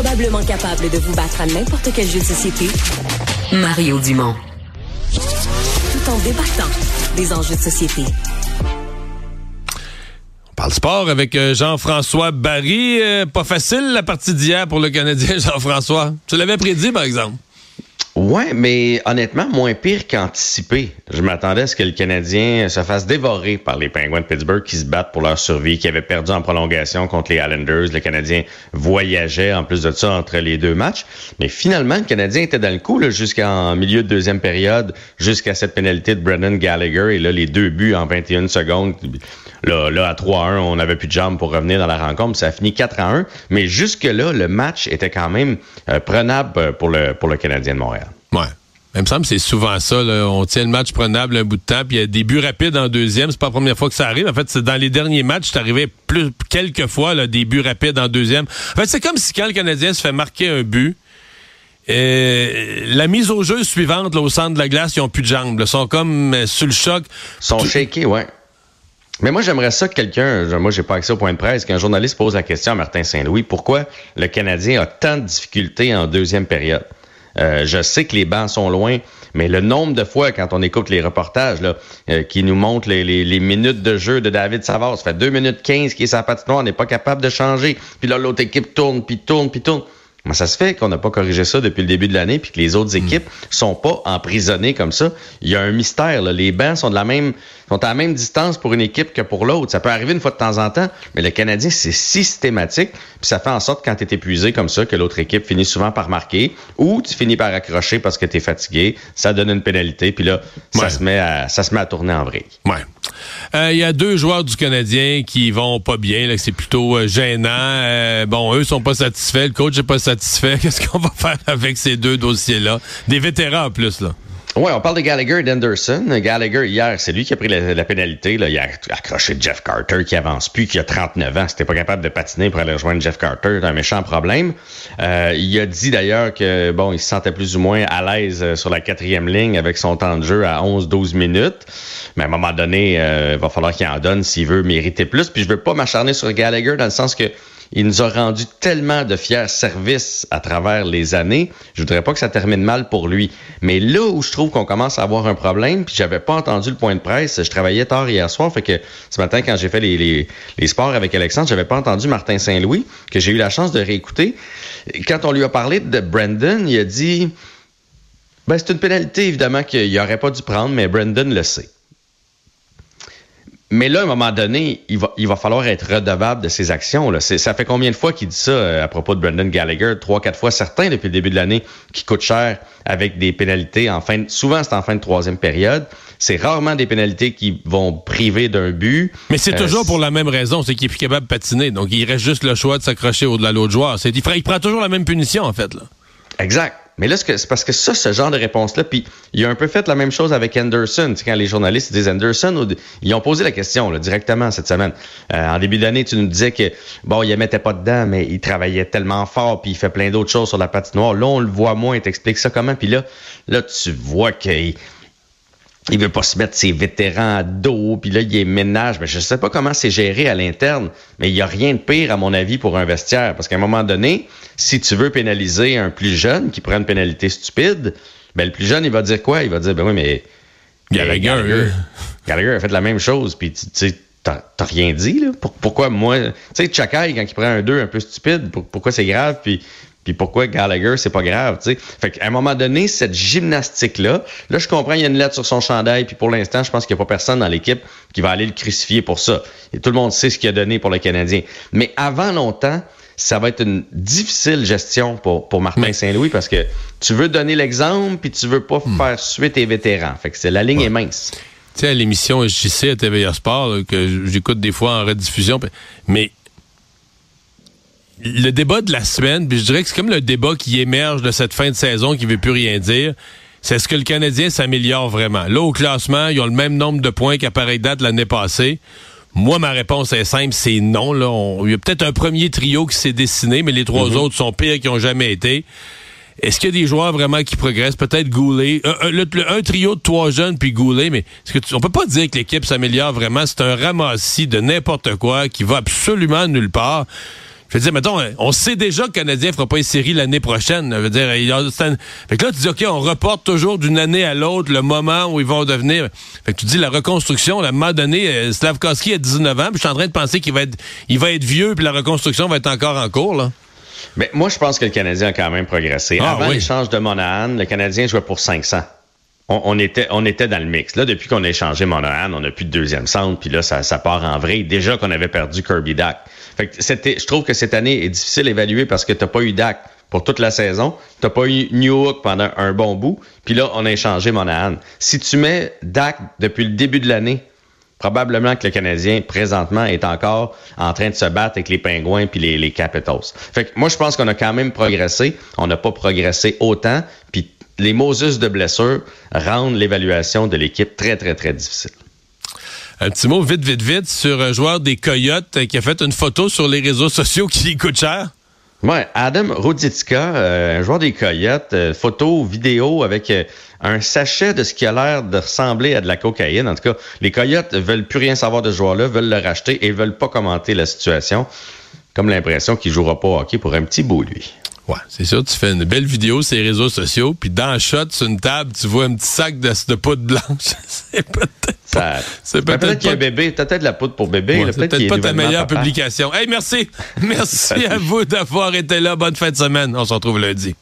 probablement capable de vous battre à n'importe quel jeu de société, Mario Dumont. Tout en débattant des enjeux de société. On parle sport avec euh, Jean-François Barry. Euh, pas facile la partie d'hier pour le Canadien, Jean-François. Tu l'avais prédit, par exemple. Ouais, mais honnêtement, moins pire qu'anticipé. Je m'attendais à ce que le Canadien se fasse dévorer par les Penguins de Pittsburgh qui se battent pour leur survie, qui avaient perdu en prolongation contre les Islanders. Le Canadien voyageait en plus de ça entre les deux matchs. Mais finalement, le Canadien était dans le coup jusqu'en milieu de deuxième période, jusqu'à cette pénalité de Brendan Gallagher. Et là, les deux buts en 21 secondes. Là, là à 3-1, on n'avait plus de jambes pour revenir dans la rencontre. Ça a fini 4-1. Mais jusque-là, le match était quand même euh, prenable pour le, pour le Canadien de Montréal. Il me semble que c'est souvent ça. On tient le match prenable un bout de temps, puis il y a des buts rapides en deuxième. C'est pas la première fois que ça arrive. En fait, c'est dans les derniers matchs, c'est arrivé plus quelques fois là, des buts rapides en deuxième. En fait, c'est comme si quand le Canadien se fait marquer un but, euh, la mise au jeu suivante là, au centre de la glace, ils ont plus de jambes. Ils sont comme euh, sur le choc. Ils sont shakés, ouais. Mais moi, j'aimerais ça que quelqu'un, moi, j'ai pas accès au point de presse, qu'un journaliste pose la question à Martin Saint-Louis, pourquoi le Canadien a tant de difficultés en deuxième période? Euh, je sais que les bancs sont loin, mais le nombre de fois, quand on écoute les reportages là, euh, qui nous montrent les, minutes de jeu de David Savard, ça fait 2 minutes 15 qui est sa patinoire, on n'est pas capable de changer. Puis là, l'autre équipe tourne, puis tourne, puis tourne. Ça se fait qu'on n'a pas corrigé ça depuis le début de l'année puis que les autres hmm. équipes sont pas emprisonnées comme ça? Il y a un mystère. Là. Les bancs sont de la même sont à la même distance pour une équipe que pour l'autre. Ça peut arriver une fois de temps en temps, mais le Canadien, c'est systématique. Puis ça fait en sorte quand tu es épuisé comme ça que l'autre équipe finit souvent par marquer ou tu finis par accrocher parce que tu es fatigué. Ça donne une pénalité. Puis là, ça, se met à, ça se met à tourner en vrille. Ouais. Euh, il y a deux joueurs du Canadien qui vont pas bien. C'est plutôt euh, gênant. Euh, bon, eux sont pas satisfaits. Le coach est pas satisfait. Qu'est-ce qu'on va faire avec ces deux dossiers-là? Des vétérans en plus, là. Oui, on parle de Gallagher et d'Anderson. Gallagher, hier, c'est lui qui a pris la, pénalité. Là. Il a accroché Jeff Carter qui avance plus, qui a 39 ans. C'était pas capable de patiner pour aller rejoindre Jeff Carter. C'est un méchant problème. Euh, il a dit d'ailleurs que bon, il se sentait plus ou moins à l'aise euh, sur la quatrième ligne avec son temps de jeu à 11-12 minutes. Mais à un moment donné, euh, il va falloir qu'il en donne s'il veut mériter plus. Puis je veux pas m'acharner sur Gallagher dans le sens que il nous a rendu tellement de fiers services à travers les années. Je voudrais pas que ça termine mal pour lui. Mais là où je trouve qu'on commence à avoir un problème, puis j'avais pas entendu le point de presse, je travaillais tard hier soir, fait que ce matin, quand j'ai fait les, les, les, sports avec Alexandre, j'avais pas entendu Martin Saint-Louis, que j'ai eu la chance de réécouter. Quand on lui a parlé de Brandon, il a dit, ben, c'est une pénalité, évidemment, qu'il aurait pas dû prendre, mais Brandon le sait. Mais là, à un moment donné, il va, il va falloir être redevable de ses actions. Là. Ça fait combien de fois qu'il dit ça euh, à propos de Brendan Gallagher? Trois, quatre fois, certains depuis le début de l'année, qui coûtent cher avec des pénalités en fin souvent c'est en fin de troisième période. C'est rarement des pénalités qui vont priver d'un but. Mais c'est euh, toujours pour la même raison, c'est qu'il est plus capable de patiner. Donc, il reste juste le choix de s'accrocher au-delà de l'autre joueur. C'est, il, il prend toujours la même punition, en fait. Là. Exact. Mais là, c'est parce que ça, ce genre de réponse-là, puis il a un peu fait la même chose avec Anderson. Tu sais, quand les journalistes disent Anderson, ils ont posé la question directement cette semaine. Euh, en début d'année, tu nous disais que bon, il ne mettait pas dedans, mais il travaillait tellement fort, puis il fait plein d'autres choses sur la patinoire. Là, on le voit moins. Il t'explique ça comment? Puis là, là, tu vois qu'il il veut pas se mettre ses vétérans à dos, puis là, il est ménage. Mais je sais pas comment c'est géré à l'interne, mais il y a rien de pire, à mon avis, pour un vestiaire. Parce qu'à un moment donné, si tu veux pénaliser un plus jeune qui prend une pénalité stupide, ben le plus jeune, il va dire quoi? Il va dire, ben oui, mais... Gallagher, Gallagher, a fait la même chose, puis tu sais, t'as rien dit, là. pourquoi moi... Tu sais, Chakai, quand il prend un 2 un peu stupide, pourquoi c'est grave, puis puis pourquoi Gallagher, c'est pas grave, tu sais. Fait qu'à un moment donné, cette gymnastique-là, là, je comprends, il y a une lettre sur son chandail, puis pour l'instant, je pense qu'il n'y a pas personne dans l'équipe qui va aller le crucifier pour ça. Et tout le monde sait ce qu'il a donné pour le Canadien. Mais avant longtemps, ça va être une difficile gestion pour, pour Martin Saint-Louis parce que tu veux donner l'exemple, puis tu veux pas hmm. faire suite tes vétérans. Fait que c'est la ligne est mince. Tu sais, à l'émission JC à TVA Sport, que j'écoute des fois en rediffusion, mais le débat de la semaine, puis je dirais que c'est comme le débat qui émerge de cette fin de saison qui veut plus rien dire. C'est est-ce que le Canadien s'améliore vraiment? Là, au classement, ils ont le même nombre de points qu'à pareille date l'année passée. Moi, ma réponse est simple, c'est non. Là, il y a peut-être un premier trio qui s'est dessiné, mais les trois mm-hmm. autres sont pires qu'ils ont jamais été. Est-ce qu'il y a des joueurs vraiment qui progressent? Peut-être Goulet. Un, trio de trois jeunes puis Goulet, mais est-ce que on peut pas dire que l'équipe s'améliore vraiment? C'est un ramassis de n'importe quoi qui va absolument nulle part Je veux dire, mettons, on sait déjà que le Canadien fera pas une série l'année prochaine. Je veux dire, il y a, fait que là, tu dis, OK, on reporte toujours d'une année à l'autre le moment où ils vont devenir. Fait que tu dis, la reconstruction, à un moment donné, euh, Slavkowski a 19 ans, puis je suis en train de penser qu'il va être, il va être vieux, puis la reconstruction va être encore en cours, là. Mais moi, je pense que le Canadien a quand même progressé. Ah, Avant oui. l'échange de Monahan, le Canadien jouait pour 500. On, était, on était dans le mix. Là, depuis qu'on a échangé Monahan, on n'a plus de deuxième centre, puis là, ça, ça part en vrai. Déjà qu'on avait perdu Kirby Dak. Fait que je trouve que cette année est difficile à évaluer parce que t'as pas eu Dak pour toute la saison. T'as pas eu Newhook pendant un bon bout. Puis là, on a échangé Monahan. Si tu mets Dak depuis le début de l'année, probablement que le Canadien, présentement, est encore en train de se battre avec les Pingouins puis les, les Capitals. Fait que moi, je pense qu'on a quand même progressé. On n'a pas progressé autant. Puis les Moses de blessure rendent l'évaluation de l'équipe très, très, très difficile. Un petit mot vite, vite, vite sur un joueur des Coyotes euh, qui a fait une photo sur les réseaux sociaux qui coûte cher. Ouais, Adam Roditzka, euh, un joueur des Coyotes, euh, photo, vidéo avec euh, un sachet de ce qui a l'air de ressembler à de la cocaïne. En tout cas, les Coyotes veulent plus rien savoir de ce joueur-là, veulent le racheter et veulent pas commenter la situation. Comme l'impression qu'il jouera pas au hockey pour un petit bout, lui. Ouais, c'est sûr, tu fais une belle vidéo sur les réseaux sociaux, puis dans le shot, sur une table, tu vois un petit sac de, de poudre blanche. c'est peut-être Ça, pas- c'est Ben, peut-être peut-être qu'il y a bébé, t'as peut-être la poudre pour bébé. Ouais, peut-être pas ta meilleure papa. publication. Hey, merci. Merci à vous d'avoir été là. Bonne fin de semaine. On se retrouve lundi.